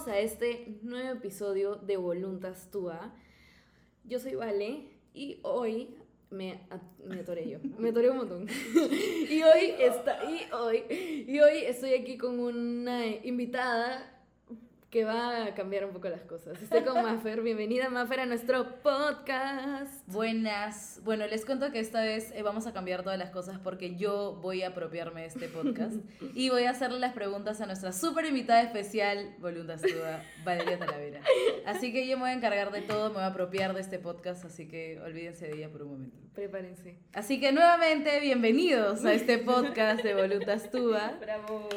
bienvenidos a este nuevo episodio de Voluntas Tua. Yo soy Vale y hoy me, me atoré yo, me atoré un montón. y hoy está y hoy y hoy estoy aquí con una invitada que va a cambiar un poco las cosas. Estoy con Maffer. Bienvenida, Maffer, a nuestro podcast. Buenas. Bueno, les cuento que esta vez eh, vamos a cambiar todas las cosas porque yo voy a apropiarme de este podcast y voy a hacerle las preguntas a nuestra súper invitada especial, Voluntas Duda, Valeria Talavera. Así que yo me voy a encargar de todo, me voy a apropiar de este podcast, así que olvídense de ella por un momento. Prepárense. Así que nuevamente, bienvenidos a este podcast de Voluntas Tuba. Bravo.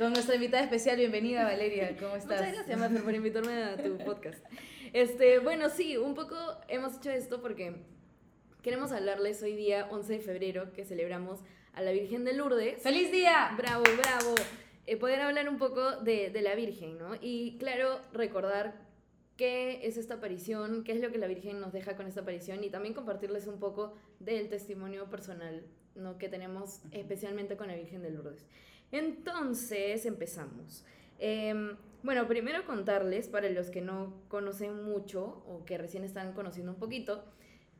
Con nuestra invitada especial, bienvenida Valeria, ¿cómo estás? Muchas gracias, Maffer, por invitarme a tu podcast. Este, bueno, sí, un poco hemos hecho esto porque queremos hablarles hoy día, 11 de febrero, que celebramos a la Virgen de Lourdes. ¡Feliz día! Bravo, bravo. Eh, poder hablar un poco de, de la Virgen, ¿no? Y claro, recordar qué es esta aparición, qué es lo que la Virgen nos deja con esta aparición y también compartirles un poco del testimonio personal ¿no? que tenemos especialmente con la Virgen de Lourdes. Entonces, empezamos. Em, bueno, primero contarles, para los que no conocen mucho o que recién están conociendo un poquito,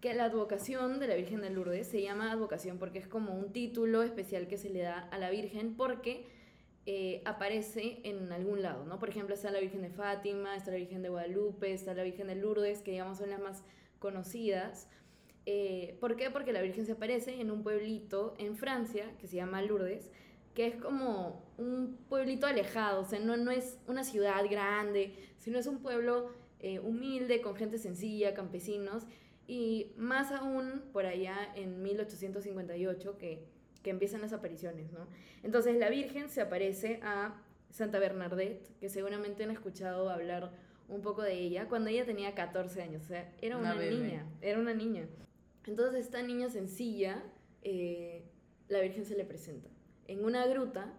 que la advocación de la Virgen de Lourdes se llama advocación porque es como un título especial que se le da a la Virgen porque eh, aparece en algún lado, ¿no? Por ejemplo, está la Virgen de Fátima, está la Virgen de Guadalupe, está la Virgen de Lourdes, que digamos son las más conocidas. Eh, ¿Por qué? Porque la Virgen se aparece en un pueblito en Francia que se llama Lourdes, que es como un pueblito alejado, o sea, no, no es una ciudad grande, sino es un pueblo eh, humilde, con gente sencilla, campesinos, y más aún por allá en 1858 que, que empiezan las apariciones, ¿no? Entonces la Virgen se aparece a Santa Bernadette, que seguramente han escuchado hablar un poco de ella, cuando ella tenía 14 años, o sea, era una, niña, era una niña. Entonces esta niña sencilla, eh, la Virgen se le presenta en una gruta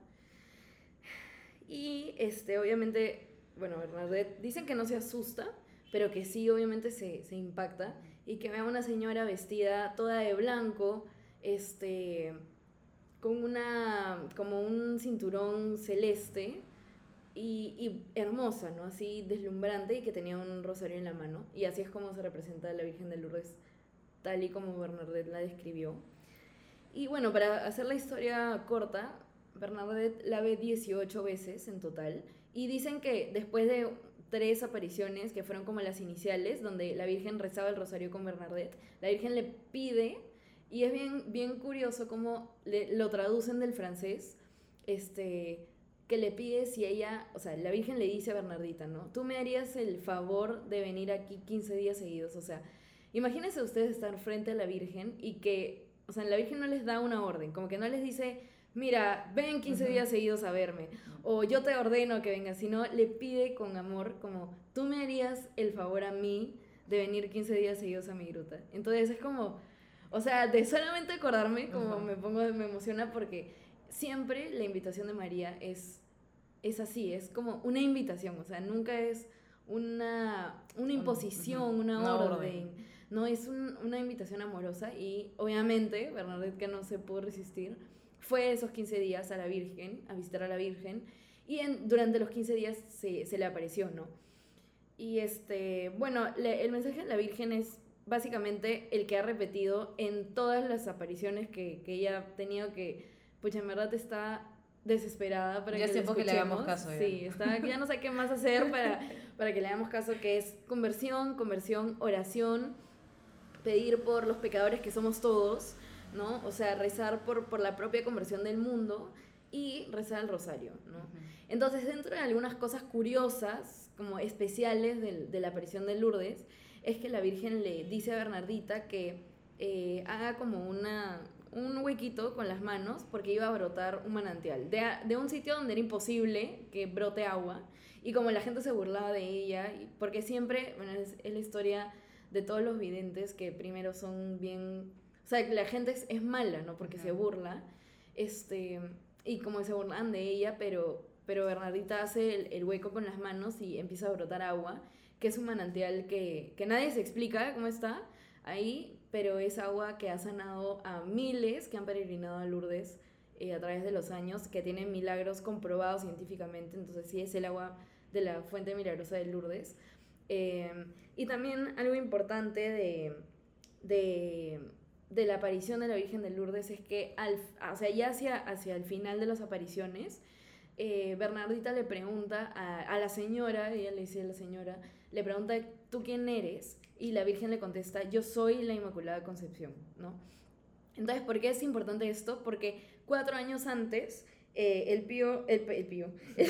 y este, obviamente, bueno, Bernadette dicen que no se asusta, pero que sí, obviamente se, se impacta y que ve a una señora vestida toda de blanco, este, con una, como un cinturón celeste y, y hermosa, ¿no? Así deslumbrante y que tenía un rosario en la mano. Y así es como se representa a la Virgen de Lourdes, tal y como Bernadette la describió. Y bueno, para hacer la historia corta, Bernadette la ve 18 veces en total. Y dicen que después de tres apariciones, que fueron como las iniciales, donde la Virgen rezaba el rosario con Bernadette, la Virgen le pide, y es bien, bien curioso cómo le- lo traducen del francés, este, que le pide si ella, o sea, la Virgen le dice a Bernardita, ¿no? Tú me harías el favor de venir aquí 15 días seguidos, o sea, imagínense ustedes estar frente a la Virgen y que, o sea, la Virgen no les da una orden, como que no les dice, mira, ven 15 días seguidos a verme, o yo te ordeno que vengas, sino le pide con amor, como, tú me harías el favor a mí de venir 15 días seguidos a mi gruta. Entonces es como, o sea, de solamente acordarme, como me pongo, me emociona porque siempre la invitación de María es, es así, es como una invitación, o sea, nunca es una, una imposición, una, Una orden. orden. No, es un- una invitación amorosa y obviamente Bernadette, que no se pudo resistir, fue esos 15 días a la Virgen, a visitar a la Virgen, y en, durante los 15 días se, se le apareció, ¿no? Y este, bueno, le- el mensaje de la Virgen es básicamente el que ha repetido en todas las apariciones que, que ella ha tenido, que, pues en verdad está desesperada para Ya que tiempo que le hagamos caso, ya. Sí, está, ya no sé qué más hacer para, para que le hagamos caso, que es conversión, conversión, oración, pedir por los pecadores que somos todos, ¿no? O sea, rezar por, por la propia conversión del mundo y rezar el rosario, ¿no? Entonces, dentro de algunas cosas curiosas, como especiales de, la aparición de Lourdes, es que la Virgen le dice a Bernardita que eh, haga como una, un huequito con las manos porque iba a brotar un manantial de, de un sitio donde era imposible que brote agua y como la gente se burlaba de ella, porque siempre, bueno, es, es la historia de todos los videntes que primero son bien, o sea, que la gente es, es mala, ¿no? Porque se burla, este, y como se burlan de ella, pero, pero Bernardita hace el, el hueco con las manos y empieza a brotar agua, que es un manantial que, que nadie se explica cómo está ahí, pero es agua que ha sanado a miles que han peregrinado a Lourdes eh, a través de los años, que tienen milagros comprobados científicamente, entonces sí es el agua de la Fuente Milagrosa de Lourdes. Eh, y también algo importante de, de, de, la aparición de la Virgen de Lourdes es que al, o sea, ya hacia, hacia el final de las apariciones, eh, Bernardita le pregunta a, a, la señora, ella le dice a la señora, le pregunta, ¿tú quién eres? Y la Virgen le contesta, yo soy la Inmaculada Concepción, ¿no? Entonces, ¿por qué es importante esto? Porque cuatro años antes, eh, el pío, el, el pío, el,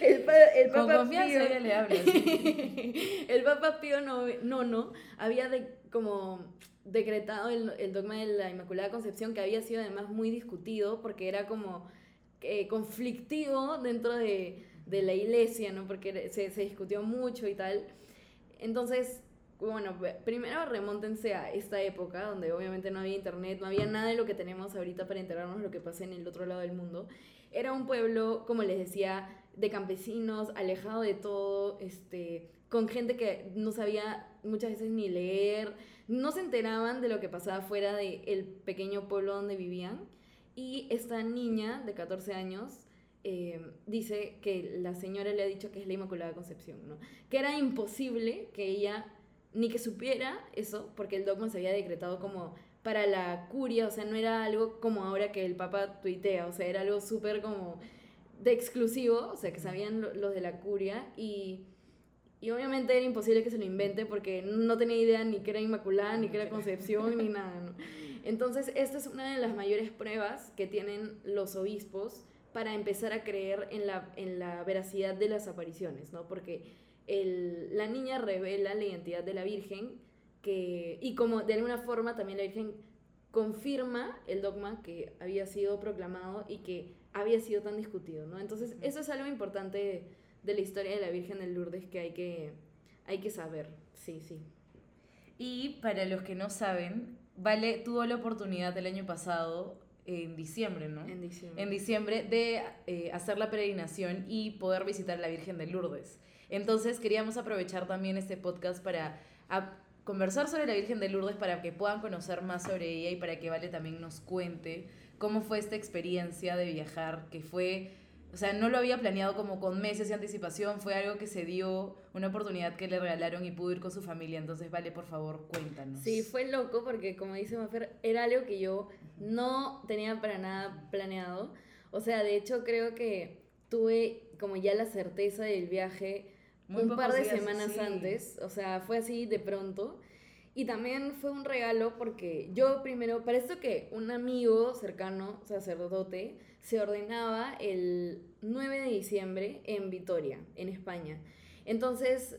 el, el Papa Con Pío, le hablas. el Papa Pío no, no, no, había de, como decretado el, el, dogma de la Inmaculada Concepción, que había sido además muy discutido, porque era como eh, conflictivo dentro de, de, la iglesia, ¿no? Porque se, se discutió mucho y tal. Entonces, bueno, primero remóntense a esta época donde obviamente no había internet, no había nada de lo que tenemos ahorita para enterarnos de lo que pasa en el otro lado del mundo. Era un pueblo, como les decía, de campesinos, alejado de todo, este, con gente que no sabía muchas veces ni leer, no se enteraban de lo que pasaba fuera del el pequeño pueblo donde vivían. Y esta niña de 14 años eh, dice que la señora le ha dicho que es la Inmaculada Concepción, ¿no? Que era imposible que ella ni que supiera eso, porque el dogma se había decretado como para la curia, o sea, no era algo como ahora que el Papa tuitea, o sea, era algo súper como de exclusivo, o sea, que sabían los de la curia y, y obviamente era imposible que se lo invente porque no tenía idea ni que era Inmaculada, ni que era Concepción, ni nada, ¿no? Entonces, esta es una de las mayores pruebas que tienen los obispos para empezar a creer en la, en la veracidad de las apariciones, ¿no? Porque el, la niña revela la identidad de la Virgen que, y como de alguna forma también la Virgen confirma el dogma que había sido proclamado y que había sido tan discutido, ¿no? Entonces, eso es algo importante de, la historia de la Virgen de Lourdes que hay que, hay que saber, sí, sí. Y para los que no saben, Vale tuvo la oportunidad el año pasado, en diciembre, ¿no? En diciembre. En diciembre de eh, hacer la peregrinación y poder visitar a la Virgen de Lourdes. Entonces queríamos aprovechar también este podcast para conversar sobre la Virgen de Lourdes para que puedan conocer más sobre ella y para que Vale también nos cuente cómo fue esta experiencia de viajar, que fue, o sea, no lo había planeado como con meses de anticipación, fue algo que se dio, una oportunidad que le regalaron y pudo ir con su familia. Entonces, Vale, por favor, cuéntanos. Sí, fue loco porque, como dice Mafer, era algo que yo no tenía para nada planeado. O sea, de hecho, creo que tuve como ya la certeza del viaje un par de semanas antes, o sea, fue así de pronto. Y también fue un regalo porque yo primero, para esto que un amigo cercano, sacerdote, se ordenaba el 9 de diciembre en Vitoria, en España. Entonces,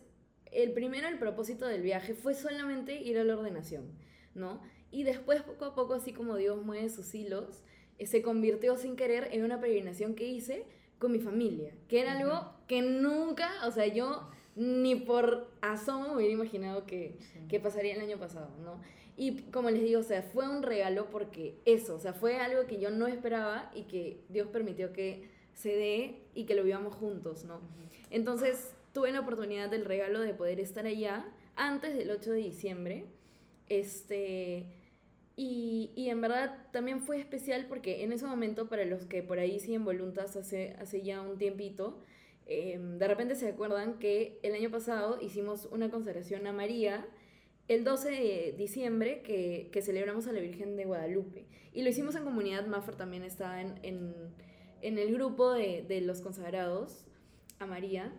el primero, el propósito del viaje fue solamente ir a la ordenación, ¿no? Y después, poco a poco, así como Dios mueve sus hilos, eh, se convirtió sin querer en una peregrinación que hice con mi familia, que era algo que nunca, o sea, yo ni por asomo me hubiera imaginado que, que, pasaría el año pasado, ¿no? Y como les digo, o sea, fue un regalo porque eso, o sea, fue algo que yo no esperaba y que Dios permitió que se dé y que lo vivamos juntos, ¿no? Entonces, tuve la oportunidad del regalo de poder estar allá antes del 8 de diciembre, este y, y, en verdad también fue especial porque en ese momento, para los que por ahí siguen voluntas hace, hace ya un tiempito, eh, de repente se acuerdan que el año pasado hicimos una consagración a María el 12 de diciembre que, que, celebramos a la Virgen de Guadalupe. Y lo hicimos en comunidad, Maffer también estaba en, en, en el grupo de, de los consagrados a María.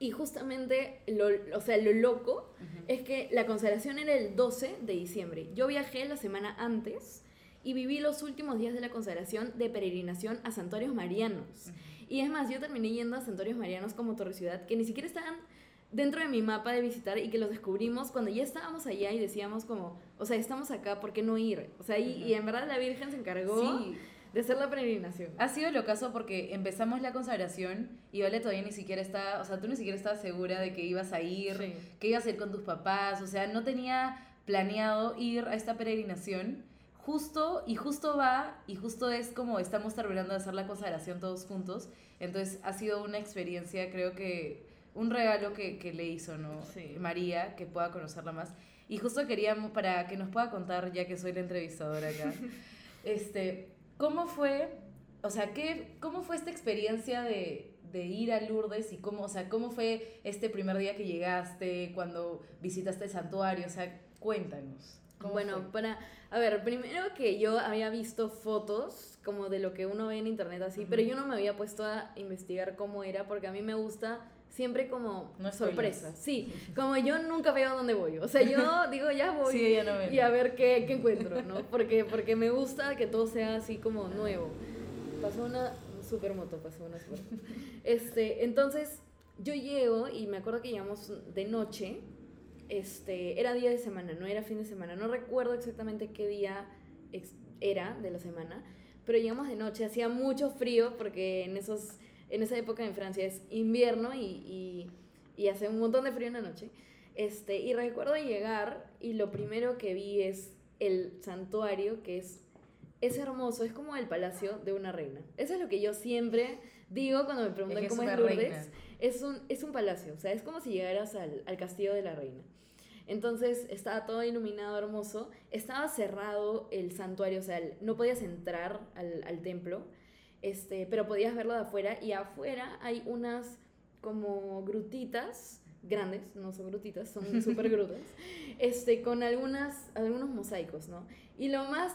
Y justamente, lo, o sea, lo loco uh -huh. es que la consagración era el 12 de diciembre. Yo viajé la semana antes y viví los últimos días de la consagración de peregrinación a santuarios marianos. Uh -huh. Y es más, yo terminé yendo a santuarios marianos como Torre Ciudad, que ni siquiera estaban dentro de mi mapa de visitar y que los descubrimos cuando ya estábamos allá y decíamos como, o sea, estamos acá, ¿por qué no ir? O sea, y, uh -huh. y en verdad la Virgen se encargó... Sí de hacer la peregrinación. Ha sido lo caso porque empezamos la consagración y Vale todavía ni siquiera está, o sea, tú ni siquiera estabas segura de que ibas a ir, sí. que ibas a ir con tus papás, o sea, no tenía planeado ir a esta peregrinación. Justo, y justo va, y justo es como estamos terminando de hacer la consagración todos juntos. Entonces ha sido una experiencia, creo que un regalo que, que le hizo, ¿no? Sí. María, que pueda conocerla más. Y justo queríamos, para que nos pueda contar, ya que soy la entrevistadora acá, este, ¿Cómo fue, o sea, qué, cómo fue esta experiencia de, de ir a Lourdes y cómo, o sea, cómo fue este primer día que llegaste, cuando visitaste el santuario, o sea, cuéntanos. Bueno, para, a ver, primero que yo había visto fotos como de lo que uno ve en internet así, pero yo no me había puesto a investigar cómo era porque a mí me gusta siempre como no sorpresa. Sí, como yo nunca veo a dónde voy. O sea, yo digo, ya voy sí, ya no y a ver qué, qué, encuentro, ¿no? Porque, porque me gusta que todo sea así como nuevo. Pasó una supermoto, pasó una super. Este, entonces, yo llego y me acuerdo que llegamos de noche este, era día de semana, no era fin de semana. No recuerdo exactamente qué día era de la semana, pero llegamos de noche, hacía mucho frío porque en, esos, en esa época en Francia es invierno y, y, hace un montón de frío en la noche. Este, y recuerdo llegar y lo primero que vi es el santuario, que es, es hermoso, es como el palacio de una reina. Eso es lo que yo siempre digo cuando me preguntan cómo es Lourdes. Es un, es un palacio, o sea, es como si llegaras al, al castillo de la reina. Entonces estaba todo iluminado, hermoso. Estaba cerrado el santuario, o sea, no podías entrar al, al templo, este, pero podías verlo de afuera. Y afuera hay unas como grutitas grandes, no son grutitas, son súper grutas, este, con algunas, algunos mosaicos, ¿no? Y lo más,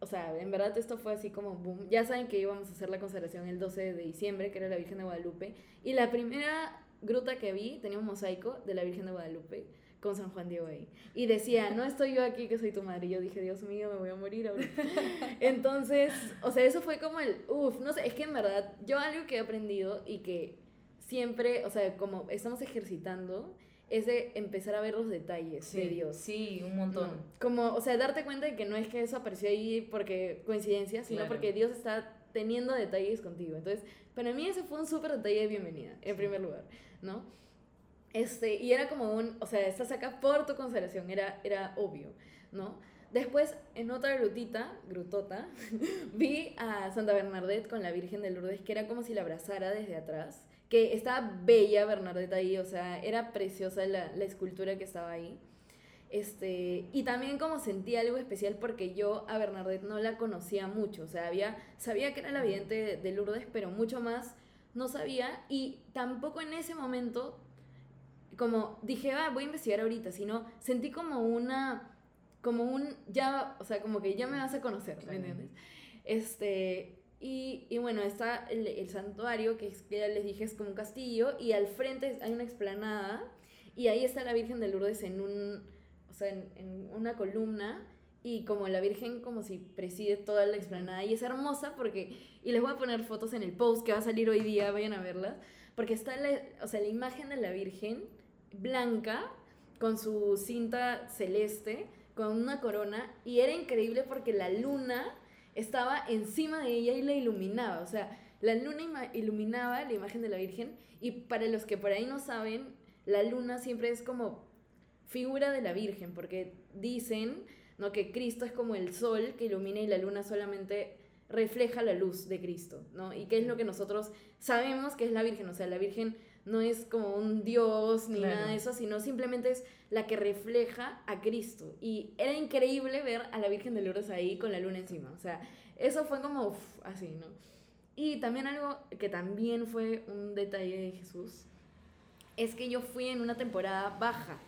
o sea, en verdad esto fue así como boom. Ya saben que íbamos a hacer la consagración el 12 de diciembre, que era la Virgen de Guadalupe. Y la primera gruta que vi tenía un mosaico de la Virgen de Guadalupe con San Juan Diego ahí. Y decía, no estoy yo aquí que soy tu madre. Y yo dije, Dios mío, me voy a morir ahorita. Entonces, o sea, eso fue como el, uff, no sé, es que en verdad, yo algo que he aprendido y que siempre, o sea, como estamos ejercitando, es de empezar a ver los detalles de Dios. Sí, un montón. Como, o sea, darte cuenta de que no es que eso apareció ahí porque coincidencia, sino porque Dios está teniendo detalles contigo. Entonces, para mí ese fue un súper detalle de bienvenida, en primer lugar, ¿no? Este, y era como un, o sea, estás acá por tu consagración, era, era obvio, ¿no? Después, en otra grutita, grutota, vi a Santa Bernadette con la Virgen de Lourdes, que era como si la abrazara desde atrás, que estaba bella Bernadette ahí, o sea, era preciosa la, la escultura que estaba ahí. Este, y también como sentí algo especial porque yo a Bernadette no la conocía mucho, o sea, había, sabía que era la vidente de Lourdes, pero mucho más no sabía y tampoco en ese momento como dije, ah, voy a investigar ahorita, sino sentí como una, como un, ya, o sea, como que ya me vas a conocer, ¿me entiendes? Este, y, y, bueno, está el, el santuario, que, ya les dije es como un castillo, y al frente hay una explanada, y ahí está la Virgen de Lourdes en un, o sea, en, en una columna, y como la Virgen como si preside toda la explanada, y es hermosa porque, y les voy a poner fotos en el post que va a salir hoy día, vayan a verla, porque está la, o sea, la imagen de la Virgen blanca con su cinta celeste, con una corona, y era increíble porque la luna estaba encima de ella y la iluminaba, o sea, la luna iluminaba la imagen de la Virgen, y para los que por ahí no saben, la luna siempre es como figura de la Virgen, porque dicen ¿no? que Cristo es como el sol que ilumina y la luna solamente refleja la luz de Cristo, ¿no? Y qué es lo que nosotros sabemos que es la Virgen, o sea, la Virgen no es como un dios ni nada de eso, sino simplemente es la que refleja a Cristo. Y era increíble ver a la Virgen de Lourdes ahí con la luna encima. O sea, eso fue como así, ¿no? Y también algo que también fue un detalle de Jesús, es que yo fui en una temporada baja.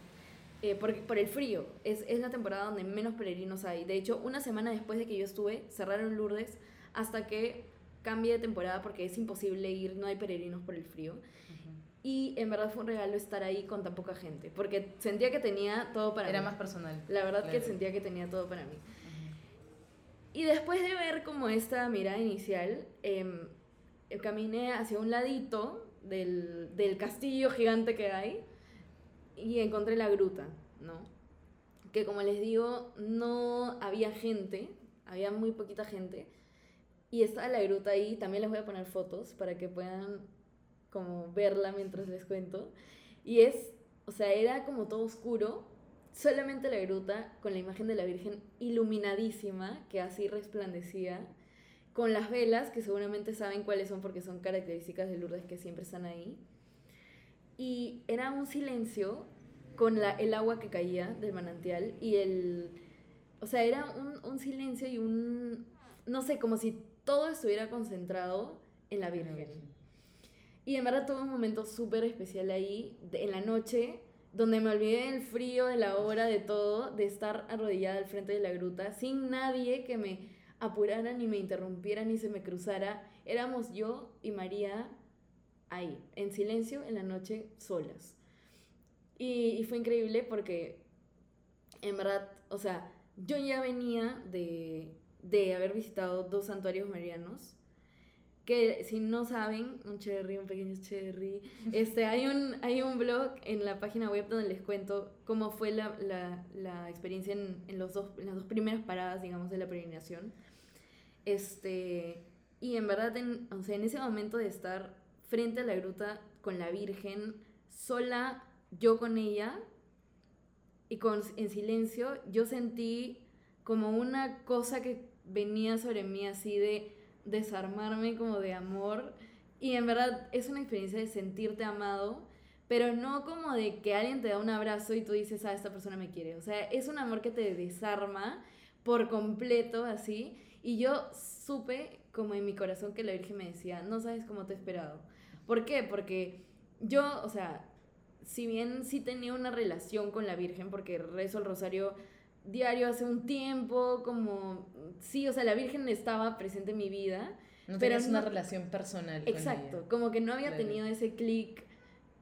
Eh, por, por, el frío, es, es la temporada donde menos peregrinos hay. De hecho, una semana después de que yo estuve, cerraron Lourdes hasta que cambie de temporada porque es imposible ir, no hay peregrinos por el frío. Y en verdad fue un regalo estar ahí con tan poca gente, porque sentía que tenía todo para Era mí. Era más personal. La verdad que sentía que tenía todo para mí. Y después de ver como esta mirada inicial, eh, caminé hacia un ladito del, del, castillo gigante que hay y encontré la gruta, ¿no? Que como les digo, no había gente, había muy poquita gente. Y estaba la gruta ahí, también les voy a poner fotos para que puedan como verla mientras les cuento. Y es, o sea, era como todo oscuro, solamente la gruta con la imagen de la Virgen iluminadísima, que así resplandecía, con las velas, que seguramente saben cuáles son porque son características de Lourdes que siempre están ahí. Y era un silencio con la, el agua que caía del manantial y el... O sea, era un, un silencio y un... No sé, como si todo estuviera concentrado en la Virgen. Y en verdad tuve un momento súper especial ahí, en la noche, donde me olvidé del frío, de la hora, de todo, de estar arrodillada al frente de la gruta, sin nadie que me apurara, ni me interrumpiera, ni se me cruzara. Éramos yo y María ahí, en silencio, en la noche, solas. Y, fue increíble porque, en verdad, o sea, yo ya venía de, de haber visitado dos santuarios marianos que si no saben, un cherry, un pequeño cherry, este, hay, un, hay un blog en la página web donde les cuento cómo fue la, la, la experiencia en, en, los dos, en las dos primeras paradas, digamos, de la peregrinación. Este, y en verdad, en, o sea, en ese momento de estar frente a la gruta con la Virgen, sola, yo con ella, y con, en silencio, yo sentí como una cosa que venía sobre mí así de desarmarme como de amor. Y en verdad es una experiencia de sentirte amado, pero no como de que alguien te da un abrazo y tú dices, ah, esta persona me quiere. O sea, es un amor que te desarma por completo, así. Y yo supe como en mi corazón que la Virgen me decía, no sabes cómo te he esperado. ¿Por qué? Porque yo, o sea, si bien sí tenía una relación con la Virgen, porque rezo el rosario diario hace un tiempo, como, sí, o sea, la Virgen estaba presente en mi vida. No pero es una relación personal. Exacto, como que no había tenido ese clic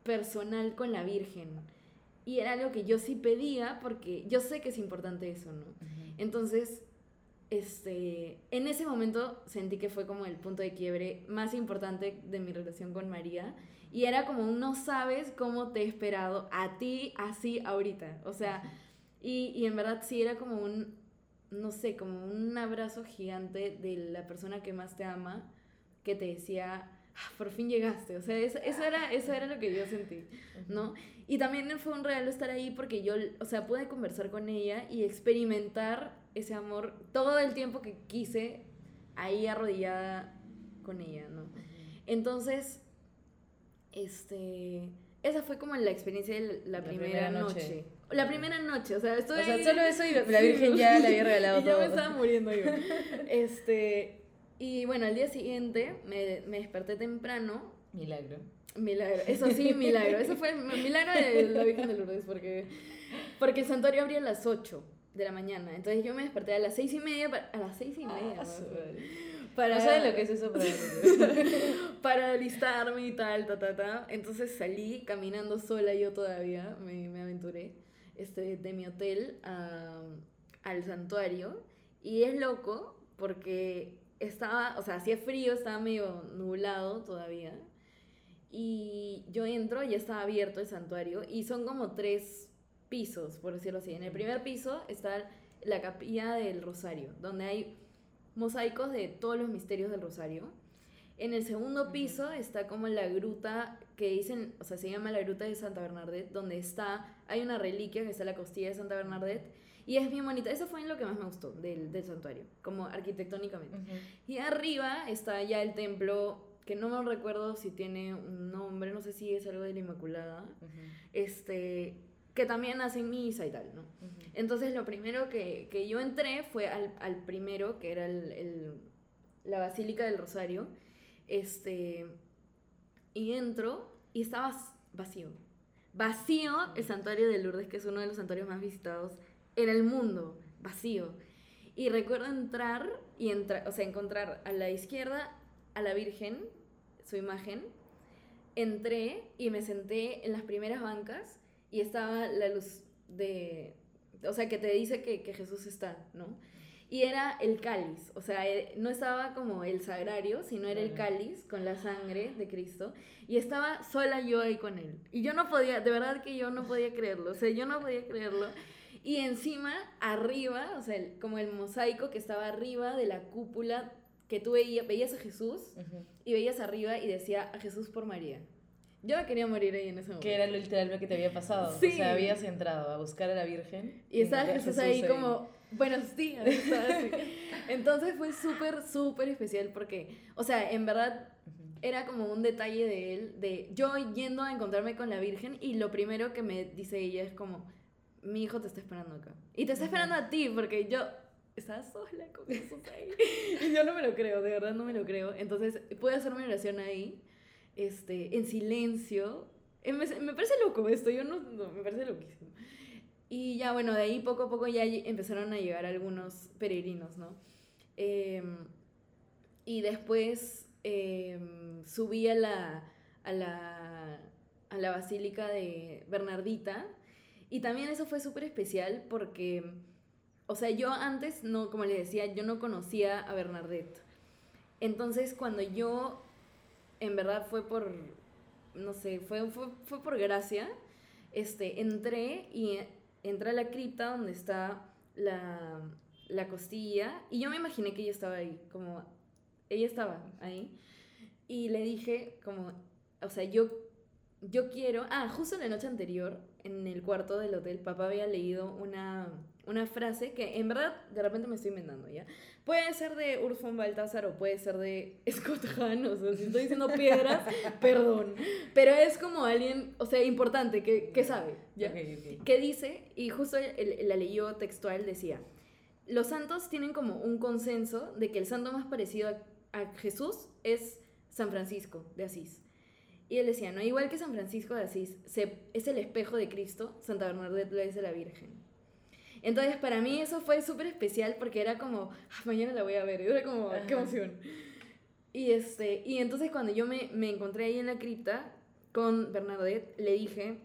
personal con la Virgen. Y era algo que yo sí pedía porque yo sé que es importante eso, ¿no? Entonces, este, en ese momento sentí que fue como el punto de quiebre más importante de mi relación con María. Y era como no sabes cómo te he esperado a ti así ahorita. O sea, y, y en verdad sí era como un, no sé, como un abrazo gigante de la persona que más te ama, que te decía, ah, por fin llegaste. O sea, eso, eso, era, eso era lo que yo sentí, ¿no? Y también fue un regalo estar ahí porque yo, o sea, pude conversar con ella y experimentar ese amor todo el tiempo que quise ahí arrodillada con ella, ¿no? Entonces, este, esa fue como la experiencia de la, primera, noche. La primera noche, o sea, estoy... O sea, solo eso y la Virgen ya le había regalado y todo. Ya me estaba muriendo yo. Este, y bueno, al día siguiente me, me desperté temprano. Milagro. Milagro, eso sí, milagro. Eso fue el milagro de la Virgen de Lourdes, porque, porque el santuario abría a las 8 de la mañana. Entonces yo me desperté a las 6 y media, a las 6 y media. Ah, para, no sabes lo que es eso para para alistarme y tal, ta, ta, ta. Entonces salí caminando sola yo todavía, me, me aventuré este, de mi hotel a, al santuario. Y es loco porque estaba, o sea, hacía frío, estaba medio nublado todavía. Y yo entro, ya estaba abierto el santuario y son como tres pisos, por decirlo así. En el primer piso está la capilla del Rosario, donde hay mosaicos de todos los misterios del Rosario. En el segundo piso está como la gruta que dicen, o sea, se llama la gruta de Santa Bernadette, donde está, hay una reliquia que está la costilla de Santa Bernadette, y es bien bonita. Eso fue lo que más me gustó del, del santuario, como arquitectónicamente. Y arriba está ya el templo, que no me recuerdo si tiene un nombre, no sé si es algo de la Inmaculada, este, que también hacen misa y tal, ¿no? Entonces lo primero que, que, yo entré fue al, al primero, que era el, el, la Basílica del Rosario, este, y entro y estaba vacío. Vacío el santuario de Lourdes, que es uno de los santuarios más visitados en el mundo. Vacío. Y recuerdo entrar y entrar, o sea, encontrar a la izquierda a la Virgen, su imagen. Entré y me senté en las primeras bancas y estaba la luz de, o sea, que te dice que, que Jesús está, ¿no? Y era el cáliz, o sea, eh, no estaba como el sagrario, sino era el cáliz con la sangre de Cristo. Y estaba sola yo ahí con él. Y yo no podía, de verdad que yo no podía creerlo, o sea, yo no podía creerlo. Y encima, arriba, o sea, como el mosaico que estaba arriba de la cúpula, que tú veías, veías a Jesús y veías arriba y decía a Jesús por María. Yo me quería morir ahí en ese momento. Que era lo literal que te había pasado. Sí. O sea, habías entrado a buscar a la Virgen. Y estaba Jesús, ahí, como, buenos días. Entonces fue súper, súper especial porque, o sea, en verdad era como un detalle de él, de yo yendo a encontrarme con la Virgen y lo primero que me dice ella es como, mi hijo te está esperando acá. Y te está esperando a ti porque yo estaba sola con Jesús ahí. y yo no me lo creo, de verdad no me lo creo. Entonces pude hacer mi oración ahí este, en silencio. Eh, Me, me parece loco esto, yo no, no, me parece. Y ya, bueno, de ahí poco a poco ya empezaron a llegar algunos peregrinos, ¿no? Em, y después em, subí a la, a, la, a la basílica de Bernardita. Y también eso fue súper especial porque, o sea, yo antes, no, como les decía, yo no conocía a Bernadette. Entonces, cuando yo, en verdad fue por, no sé, fue, fue, fue por gracia, este, entré y entré a la cripta donde está la, la costilla y yo me imaginé que ella estaba ahí, como, ella estaba ahí. Y le dije, como, o sea, yo, yo quiero, ah, justo la noche anterior, en el cuarto del hotel, papá había leído una, una frase que en verdad de repente me estoy inventando, ¿ya? Puede ser de Urs von Balthasar o puede ser de Scott Hahn, o sea, si estoy diciendo piedras, perdón. Pero es como alguien, o sea, importante, que, que sabe, ¿ya? Ok, ok. que dice, y justo la leyó textual, decía, los santos tienen como un consenso de que el santo más parecido a, a Jesús es San Francisco de Asís. Y él decía, no, igual que San Francisco de Asís se, es el espejo de Cristo, Santa Bernadette lo es de la Virgen. Entonces, para mí eso fue súper especial porque era como, "Ah, mañana la voy a ver, y era como, qué emoción. Y, este, y entonces cuando yo me, me encontré ahí en la cripta con Bernadette, le dije,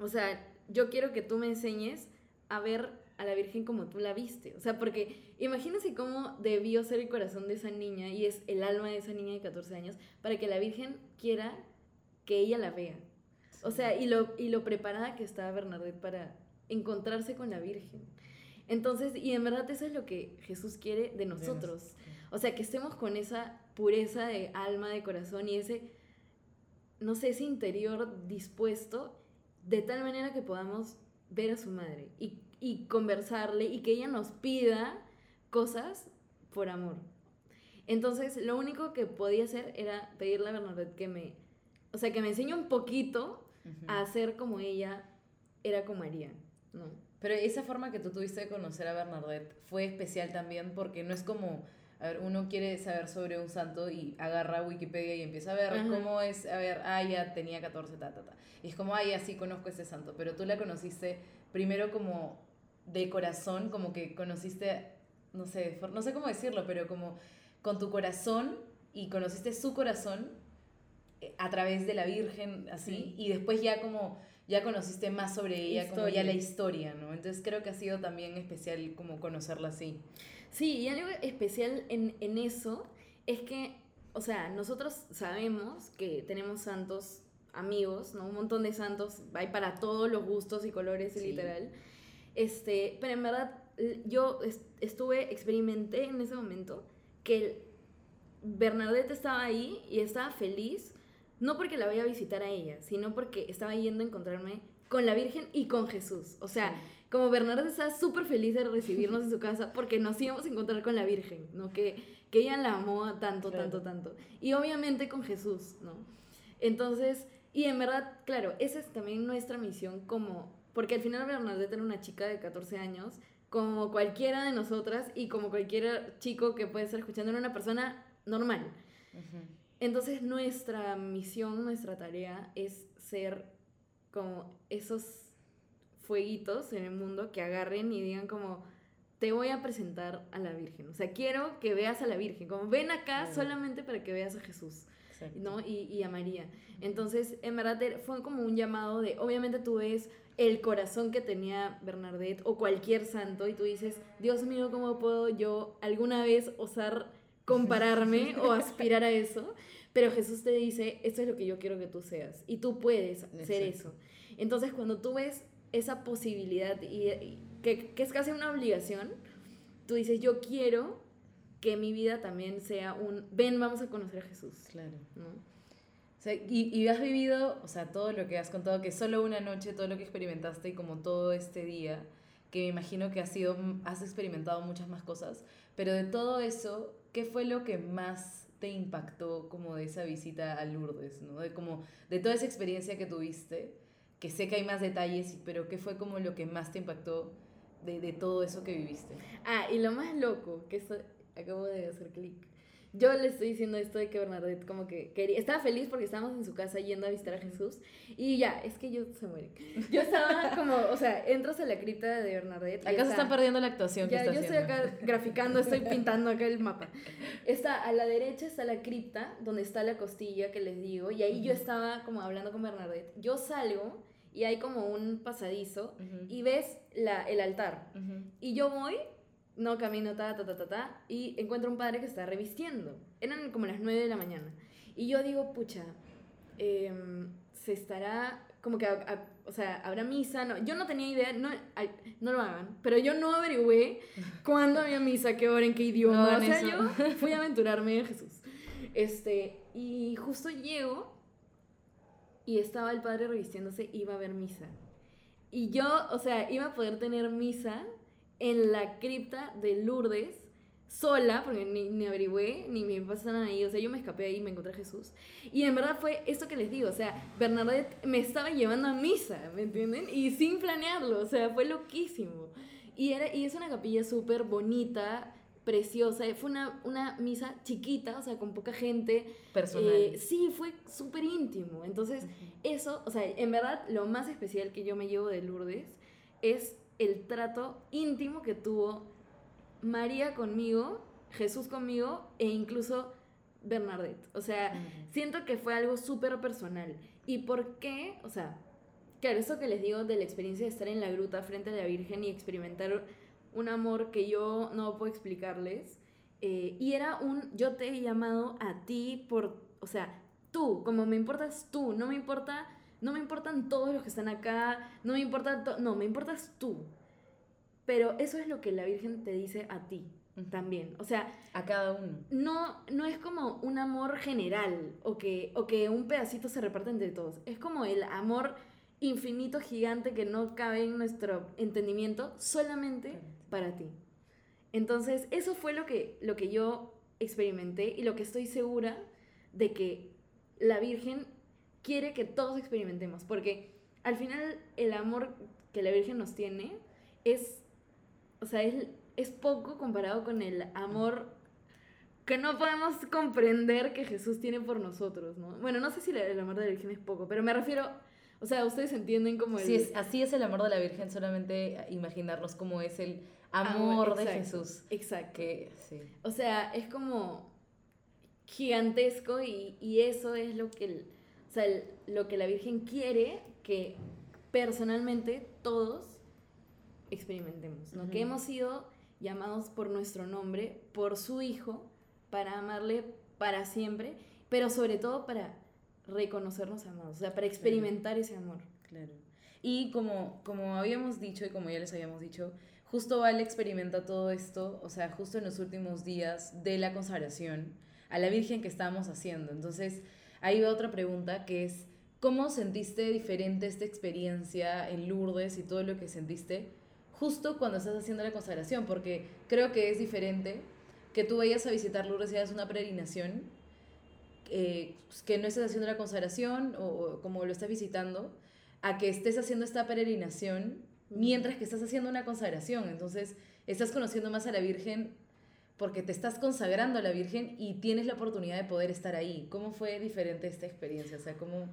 o sea, yo quiero que tú me enseñes a ver a la Virgen como tú la viste. O sea, porque imagínense cómo debió ser el corazón de esa niña y es el alma de esa niña de 14 años para que la Virgen quiera que ella la vea. O sea, y lo, y lo preparada que estaba Bernadette para encontrarse con la Virgen. Entonces, y en verdad eso es lo que Jesús quiere de nosotros. O sea, que estemos con esa pureza de alma, de corazón y ese, no sé, ese interior dispuesto de tal manera que podamos ver a su madre y, y conversarle y que ella nos pida cosas por amor. Entonces, lo único que podía hacer era pedirle a Bernadette que me, o sea, que me enseñe un poquito a ser como ella era con María, ¿no? Pero esa forma que tú tuviste de conocer a Bernadette fue especial también porque no es como, a ver, uno quiere saber sobre un santo y agarra Wikipedia y empieza a ver Ajá. cómo es, a ver, ah, ya tenía 14, ta, ta, ta. Y es como, ah, ya sí conozco ese santo, pero tú la conociste primero como de corazón, como que conociste, no sé, no sé cómo decirlo, pero como con tu corazón y conociste su corazón eh, a través de la Virgen, así, Sí. y después ya como ya conociste más sobre ella, como ya Historia. la historia, ¿no? Entonces creo que ha sido también especial como conocerla así. Sí, y algo especial en, en eso es que, o sea, nosotros sabemos que tenemos santos amigos, ¿no? Un montón de santos, hay para todos los gustos y colores, Sí. literal. Este, pero en verdad, yo est- estuve, experimenté en ese momento que Bernadette estaba ahí y estaba feliz, no porque la vaya a visitar a ella, sino porque estaba yendo a encontrarme con la Virgen y con Jesús. O sea, como Bernardo estaba súper feliz de recibirnos en su casa porque nos íbamos a encontrar con la Virgen, ¿no? Que, que ella la amó tanto, Claro. tanto, tanto. Y obviamente con Jesús, ¿no? Entonces, y en verdad, claro, esa es también nuestra misión como, porque al final Bernadette era una chica de 14 años, como cualquiera de nosotras y como cualquier chico que puede estar escuchando, era una persona normal. Ujú. Entonces nuestra misión, nuestra tarea es ser como esos fueguitos en el mundo que agarren y digan como, te voy a presentar a la Virgen. O sea, quiero que veas a la Virgen. Como, ven acá solamente para que veas a Jesús, Exacto. ¿no? Y, y a María. Entonces, en verdad fue como un llamado de, obviamente tú ves el corazón que tenía Bernadette o cualquier santo y tú dices, Dios mío, ¿cómo puedo yo alguna vez osar compararme o aspirar a eso? Pero Jesús te dice, esto es lo que yo quiero que tú seas y tú puedes ser eso. Entonces, cuando tú ves esa posibilidad y, y que, que es casi una obligación, tú dices, yo quiero que mi vida también sea un, ven, vamos a conocer a Jesús. Claro. ¿no? O sea, y, y has vivido, o sea, todo lo que has contado, que solo una noche, todo lo que experimentaste y como todo este día, que me imagino que has sido, has experimentado muchas más cosas, pero de todo eso, ¿qué fue lo que más te impactó como de esa visita a Lourdes, ¿no? De como, de toda esa experiencia que tuviste, que sé que hay más detalles, pero ¿qué fue como lo que más te impactó de, de todo eso que viviste? Ah, y lo más loco, que esto acabo de hacer clic, yo le estoy diciendo esto de que Bernadette como que quería, estaba feliz porque estábamos en su casa yendo a visitar a Jesús y ya, es que yo se muere. Yo estaba como, o sea, entras a la cripta de Bernadette. Acá se está perdiendo la actuación ya, que está yo estoy acá graficando, estoy pintando acá el mapa. Está a la derecha está la cripta donde está la costilla que les digo y ahí yo estaba como hablando con Bernadette. Yo salgo y hay como un pasadizo y ves la, el altar. Y yo voy no camino, ta, ta, ta, ta, ta, y encuentro un padre que está revistiendo. Eran como las 9 de la mañana. Y yo digo, pucha, em, se estará, como que, o sea, habrá misa, no, yo no tenía idea, no, no lo hagan, pero yo no averigüé cuándo había misa, qué hora, en qué idioma, o sea, yo fui a aventurarme en Jesús. Este, y justo llego y estaba el padre revistiéndose, iba a ver misa. Y yo, o sea, iba a poder tener misa en la cripta de Lourdes, sola, porque ni, ni averigüé, ni me pasaron ahí, o sea, yo me escapé ahí y me encontré a Jesús. Y en verdad fue esto que les digo, o sea, Bernadette me estaba llevando a misa, ¿me entienden? Y sin planearlo, o sea, fue loquísimo. Y, era, y es una capilla súper bonita, preciosa, fue una, una misa chiquita, o sea, con poca gente. Personal. Eh, sí, fue súper íntimo. Entonces, eso, o sea, en verdad, lo más especial que yo me llevo de Lourdes es el trato íntimo que tuvo María conmigo, Jesús conmigo e incluso Bernadette. O sea, siento que fue algo súper personal. ¿Y por qué? O sea, claro, eso que les digo de la experiencia de estar en la gruta frente a la Virgen y experimentar un amor que yo no puedo explicarles. Eh, y era un, yo te he llamado a ti por, o sea, tú, como me importas tú, no me importa no me importan todos los que están acá, no me importa, no, me importas tú. Pero eso es lo que la Virgen te dice a ti también. O sea, a cada uno. No, no es como un amor general o que, o que un pedacito se reparte entre todos. Es como el amor infinito, gigante, que no cabe en nuestro entendimiento solamente para ti. Entonces, eso fue lo que, lo que yo experimenté y lo que estoy segura de que la Virgen quiere que todos experimentemos, porque al final el amor que la Virgen nos tiene es, o sea, es, es poco comparado con el amor que no podemos comprender que Jesús tiene por nosotros, ¿no? Bueno, no sé si el amor de la Virgen es poco, pero me refiero, o sea, ustedes entienden como el... Sí, es, así es el amor de la Virgen, solamente imaginarnos cómo es el amor, de Jesús. Exacto. Que, sí. O sea, es como gigantesco y, y eso es lo que o sea, lo que la Virgen quiere que personalmente todos experimentemos, ¿no? Que hemos sido llamados por nuestro nombre, por su Hijo, para amarle para siempre, pero sobre todo para reconocernos amados, o sea, para experimentar ese amor. Claro. Y como, como habíamos dicho y como ya les habíamos dicho, justo Vale experimenta todo esto, o sea, justo en los últimos días de la consagración a la Virgen que estamos haciendo. Entonces, ahí va otra pregunta que es, ¿cómo sentiste diferente esta experiencia en Lourdes y todo lo que sentiste justo cuando estás haciendo la consagración? Porque creo que es diferente que tú vayas a visitar Lourdes y hagas una peregrinación, eh, que no estés haciendo la consagración o, como lo estás visitando, a que estés haciendo esta peregrinación mientras que estás haciendo una consagración. Entonces, estás conociendo más a la Virgen porque te estás consagrando a la Virgen y tienes la oportunidad de poder estar ahí. ¿Cómo fue diferente esta experiencia? O sea, ¿cómo,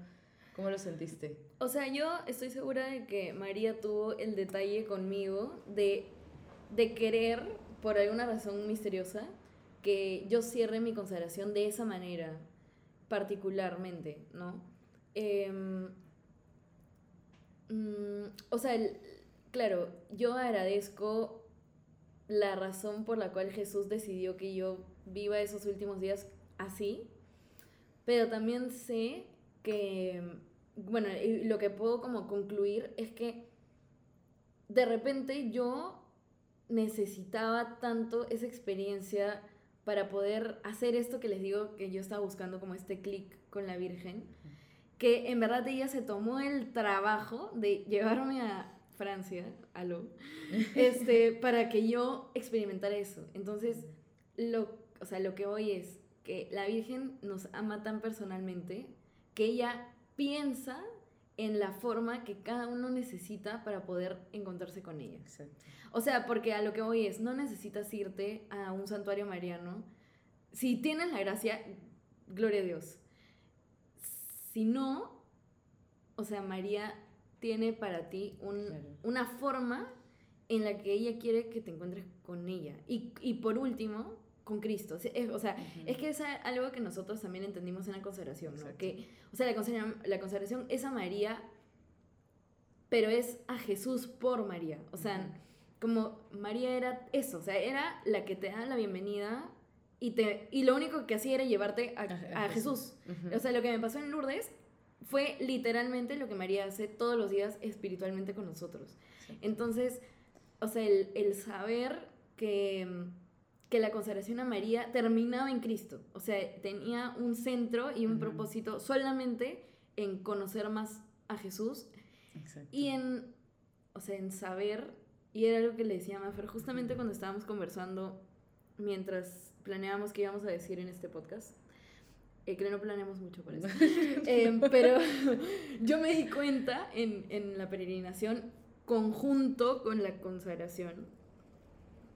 cómo lo sentiste? O sea, yo estoy segura de que María tuvo el detalle conmigo de, de querer, por alguna razón misteriosa, que yo cierre mi consagración de esa manera, particularmente, ¿no? Em, mm, o sea, claro, yo agradezco la razón por la cual Jesús decidió que yo viva esos últimos días así, pero también sé que, bueno, lo que puedo como concluir es que de repente yo necesitaba tanto esa experiencia para poder hacer esto que les digo que yo estaba buscando como este clic con la Virgen, que en verdad ella se tomó el trabajo de llevarme a, Francia, aló, este, para que yo experimentara eso. Entonces, lo, o sea, lo que hoy es que la Virgen nos ama tan personalmente que ella piensa en la forma que cada uno necesita para poder encontrarse con ella. O sea, porque a lo que hoy es, no necesitas irte a un santuario mariano si tienes la gracia, gloria a Dios. Si no, o sea, María tiene para ti un, Claro. una forma en la que ella quiere que te encuentres con ella. Y, y por último, con Cristo. O sea, es, o sea, Ujú. es que es algo que nosotros también entendimos en la consagración, ¿no? Exacto. Que, o sea, la consagración, la consagración es a María, pero es a Jesús por María. O sea, Ujú. como María era eso, o sea, era la que te da la bienvenida y, te, y lo único que hacía era llevarte a, A- a Jesús. Ujú. O sea, lo que me pasó en Lourdes fue literalmente lo que María hace todos los días espiritualmente con nosotros. Sí. Entonces, o sea, el, el saber que, que la consagración a María terminaba en Cristo. O sea, tenía un centro y un propósito solamente en conocer más a Jesús Exacto. y en, o sea, en saber, y era algo que le decía Mafer justamente cuando estábamos conversando mientras planeábamos qué íbamos a decir en este podcast. Eh, que no planeamos mucho por eso. Eh, pero yo me di cuenta en, en la peregrinación conjunto con la consagración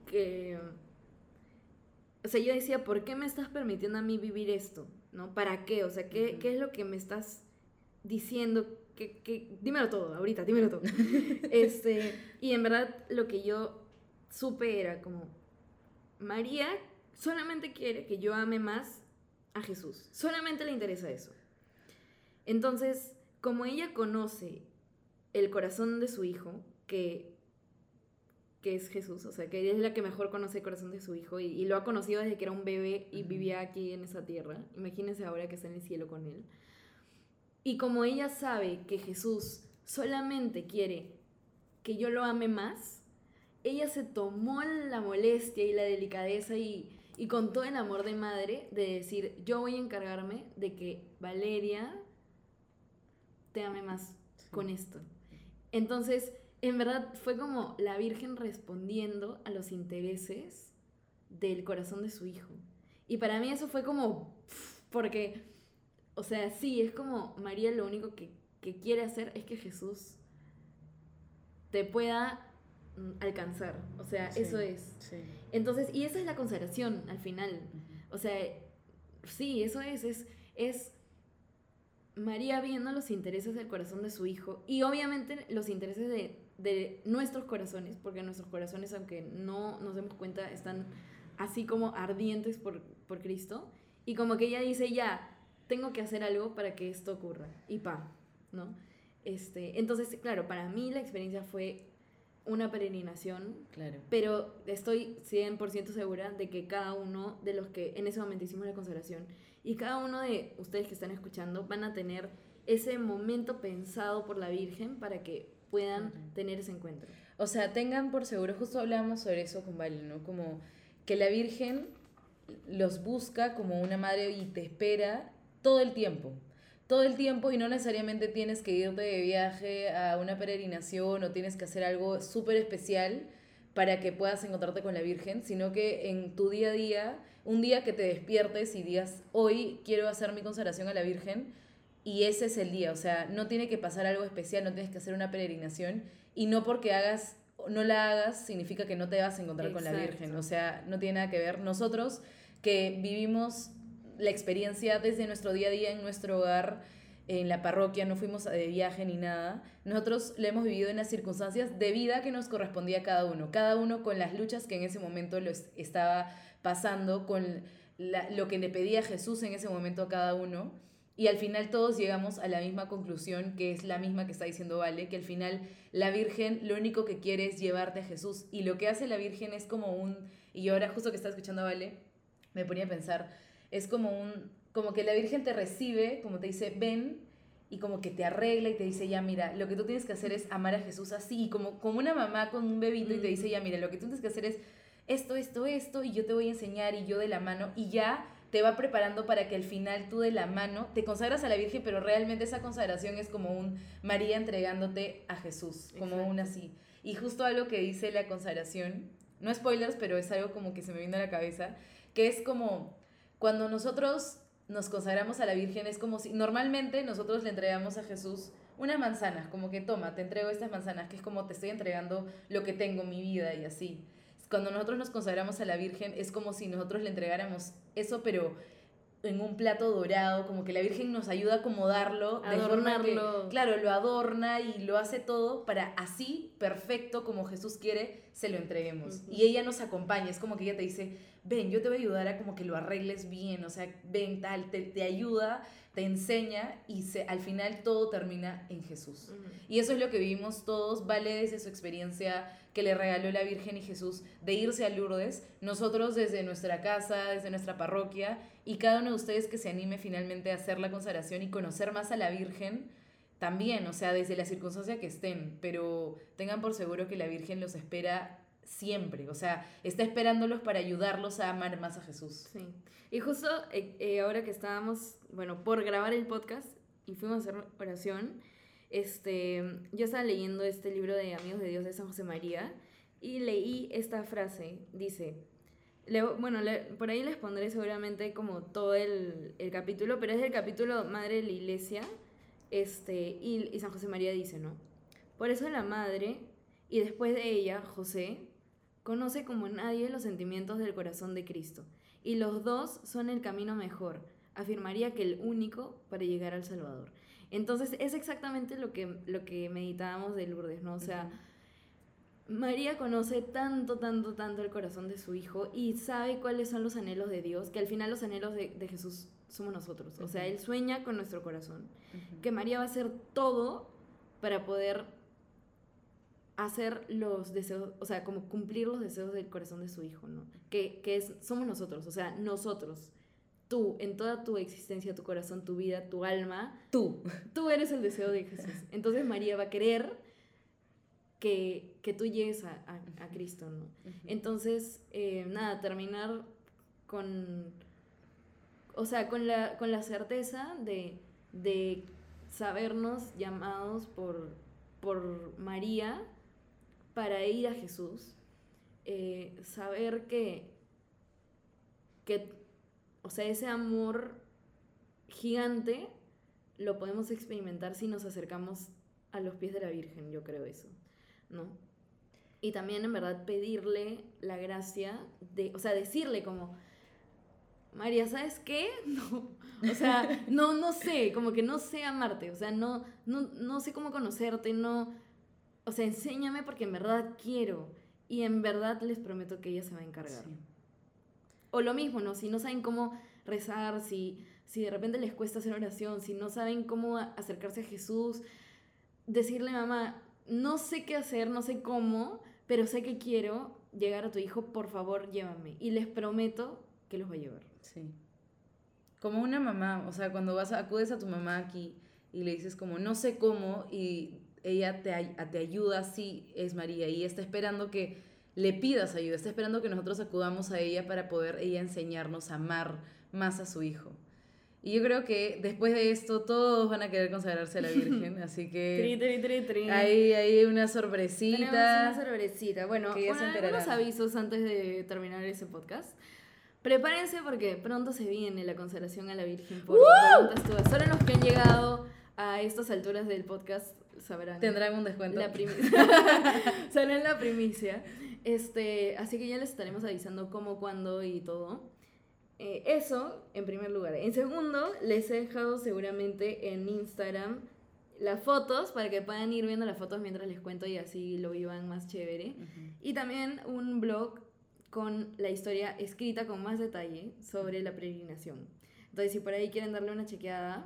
que... O sea, yo decía, ¿por qué me estás permitiendo a mí vivir esto? ¿No? ¿Para qué? O sea, ¿qué. ¿qué es lo que me estás diciendo? ¿Qué, qué? Dímelo todo, ahorita, dímelo todo. este, y en verdad lo que yo supe era como, María solamente quiere que yo ame más a Jesús. Solamente le interesa eso. Entonces, como ella conoce el corazón de su hijo, que, que es Jesús, o sea, que ella es la que mejor conoce el corazón de su hijo y, y lo ha conocido desde que era un bebé y vivía aquí en esa tierra. Imagínense ahora que está en el cielo con él. Y como ella sabe que Jesús solamente quiere que yo lo ame más, ella se tomó la molestia y la delicadeza y, y con todo el amor de madre de decir, yo voy a encargarme de que Valeria te ame más con esto. Entonces, en verdad fue como la Virgen respondiendo a los intereses del corazón de su hijo. Y para mí eso fue como, porque, o sea, sí, es como María lo único que, que quiere hacer es que Jesús te pueda alcanzar. O sea, Sí. eso es. Sí. Entonces, y esa es la consagración al final. O sea, sí, eso es, es, es María viendo los intereses del corazón de su hijo y obviamente los intereses de, de nuestros corazones, porque nuestros corazones, aunque no nos demos cuenta, están así como ardientes por, por Cristo. Y como que ella dice, ya, tengo que hacer algo para que esto ocurra. Y pa, ¿no? Este, entonces, claro, para mí la experiencia fue una peregrinación Claro. pero estoy 100% segura de que cada uno de los que en ese momento hicimos la consagración y cada uno de ustedes que están escuchando van a tener ese momento pensado por la Virgen para que puedan tener ese encuentro. O sea, tengan por seguro, justo hablábamos sobre eso con Vale, ¿no? Como que la Virgen los busca como una madre y te espera todo el tiempo. Todo el tiempo y no necesariamente tienes que irte de viaje a una peregrinación o tienes que hacer algo súper especial para que puedas encontrarte con la Virgen, sino que en tu día a día, un día que te despiertes y digas, hoy quiero hacer mi consagración a la Virgen, y ese es el día, o sea, no tiene que pasar algo especial, no tienes que hacer una peregrinación, y no porque hagas no la hagas significa que no te vas a encontrar con la. Virgen, o sea, no tiene nada que ver. Nosotros que vivimos la experiencia desde nuestro día a día en nuestro hogar, en la parroquia, no fuimos de viaje ni nada, nosotros lo hemos vivido en las circunstancias de vida que nos correspondía a cada uno, cada uno con las luchas que en ese momento lo es- estaba pasando, con la- lo que le pedía Jesús en ese momento a cada uno. Y al final todos llegamos a la misma conclusión, que es la misma que está diciendo Vale, que al final la Virgen lo único que quiere es llevarte a Jesús. Y lo que hace la Virgen es como un... Y ahora justo que estaba escuchando Vale, me ponía a pensar, es como un... Como que la Virgen te recibe, como te dice, ven, y como que te arregla y te dice, ya mira, lo que tú tienes que hacer es amar a Jesús así, y como, como una mamá con un bebito y te dice, ya mira, lo que tú tienes que hacer es esto, esto, esto, y yo te voy a enseñar, y yo de la mano, y ya te va preparando para que al final tú de la mano te consagras a la Virgen, pero realmente esa consagración es como un María entregándote a Jesús, como Exacto. un así. Y justo algo que dice la consagración, no spoilers, pero es algo como que se me vino a la cabeza, que es como cuando nosotros nos consagramos a la Virgen, es como si normalmente nosotros le entregamos a Jesús unas manzanas, como que toma, te entrego estas manzanas, que es como te estoy entregando lo que tengo, mi vida y así. cuando nosotros nos consagramos a la Virgen, es como si nosotros le entregáramos eso, pero en un plato dorado, como que la Virgen nos ayuda a acomodarlo, de forma que, Adornarlo. claro, lo adorna y lo hace todo para así, perfecto, como Jesús quiere, se lo entreguemos. Y ella nos acompaña, es como que ella te dice, ven, yo te voy a ayudar a como que lo arregles bien, o sea, ven tal, te, te ayuda, te enseña y se, al final todo termina en Jesús. Y eso es lo que vivimos todos, vale desde su experiencia que le regaló la Virgen y Jesús de irse a Lourdes, nosotros desde nuestra casa, desde nuestra parroquia, y cada uno de ustedes que se anime finalmente a hacer la consagración y conocer más a la Virgen, también, o sea, desde la circunstancia que estén, pero tengan por seguro que la Virgen los espera siempre, o sea, está esperándolos para ayudarlos a amar más a Jesús. Sí. Y justo eh, eh, ahora que estábamos, bueno, por grabar el podcast y fuimos a hacer oración, este, yo estaba leyendo este libro de Amigos de Dios de San José María y leí esta frase, dice, bueno, por ahí les pondré seguramente como todo el, el capítulo, pero es el capítulo Madre de la Iglesia, este, y, y San José María dice, ¿no? Por eso la Madre, y después de ella, José, conoce como nadie los sentimientos del corazón de Cristo, y los dos son el camino mejor, afirmaría que el único para llegar al Salvador. Entonces es exactamente lo que, lo que meditábamos de Lourdes, ¿no? O sea, María conoce tanto, tanto, tanto el corazón de su hijo y sabe cuáles son los anhelos de Dios, que al final los anhelos de, de Jesús somos nosotros. O sea. Él sueña con nuestro corazón. Ujú. Que María va a hacer todo para poder hacer los deseos, o sea, como cumplir los deseos del corazón de su hijo, ¿no? Que, que es, somos nosotros, o sea, nosotros. Tú, en toda tu existencia, tu corazón, tu vida, tu alma, Tú. tú eres el deseo de Jesús. Entonces María va a querer que, que tú llegues a, a- a Cristo, ¿no? Entonces, eh, nada, terminar con, o sea, con la, con la certeza de, de sabernos llamados por, por María para ir a Jesús, eh, saber que, que, o sea, ese amor gigante lo podemos experimentar si nos acercamos a los pies de la Virgen, yo creo eso, ¿no? Y también en verdad pedirle la gracia de, o sea, decirle como, María, ¿sabes qué? No, o sea, no, no sé, como que no sé amarte, o sea, no, no, no sé cómo conocerte, no, o sea, enséñame porque en verdad quiero y en verdad les prometo que ella se va a encargar. Sí. O lo mismo, ¿no? Si no saben cómo rezar, si, si de repente les cuesta hacer oración, si no saben cómo acercarse a Jesús, decirle, mamá, no sé qué hacer, no sé cómo, pero sé que quiero llegar a tu hijo, por favor, llévame. Y les prometo que los va a llevar. Sí. Como una mamá, o sea, cuando vas acudes a tu mamá aquí y le dices como no sé cómo y ella te, te ayuda, sí, es María y está esperando que le pidas ayuda, está esperando que nosotros acudamos a ella para poder ella enseñarnos a amar más a su hijo. Y yo creo que después de esto todos van a querer consagrarse a la Virgen, así Tri, que tri, tri, tri. hay, hay una Tenemos una sorpresita. sorpresita. Bueno, que algunos avisos antes de terminar ese podcast. Prepárense porque pronto se viene la consagración a la Virgen por Tuya. Solo los que han llegado a estas alturas del podcast sabrán. Tendrán un descuento. La primicia. Sabrán la primicia. Este, así que ya les estaremos avisando cómo, cuándo y todo. Eh, eso, en primer lugar. En segundo, les he dejado seguramente en Instagram las fotos para que puedan ir viendo las fotos mientras les cuento y así lo vivan más chévere. Ujú. Y también un blog con la historia escrita con más detalle sobre la peregrinación. Entonces, si por ahí quieren darle una chequeada,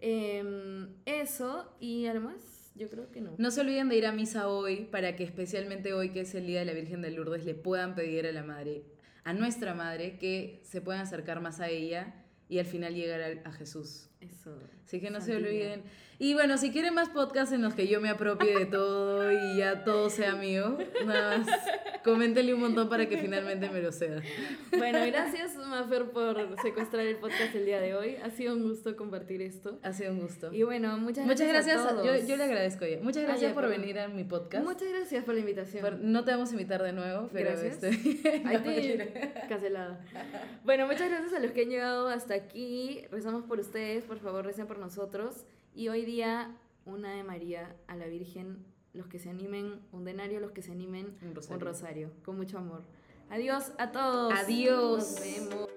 em, eso y además, yo creo que no. No se olviden de ir a misa hoy para que especialmente hoy que es el Día de la Virgen de Lourdes le puedan pedir a la Madre, a nuestra Madre, que se puedan acercar más a ella y al final llegar a, a Jesús. Eso. Así que no se Santidad. olviden. Y bueno, si quieren más podcasts en los que yo me apropie de todo y ya todo sea mío, nada más coméntenle un montón para que finalmente me lo sea. Bueno, gracias Mafer por secuestrar el podcast el día de hoy. Ha sido un gusto compartir esto. Ha sido un gusto. Y bueno, muchas Muchas gracias. gracias. a yo, todos. yo le agradezco a ella. Muchas gracias ya, por venir a mi podcast. Muchas gracias por la invitación. Por- no te vamos a invitar de nuevo, pero Gracias. este- Ay, no, cancelada. Bueno, muchas gracias a los que han llegado hasta aquí. Rezamos por ustedes, por favor, recen por nosotros. Y hoy día, una de María a la Virgen los que se animen un denario, los que se animen Un un rosario. rosario. Con mucho amor. Adiós a todos. Adiós. Nos vemos.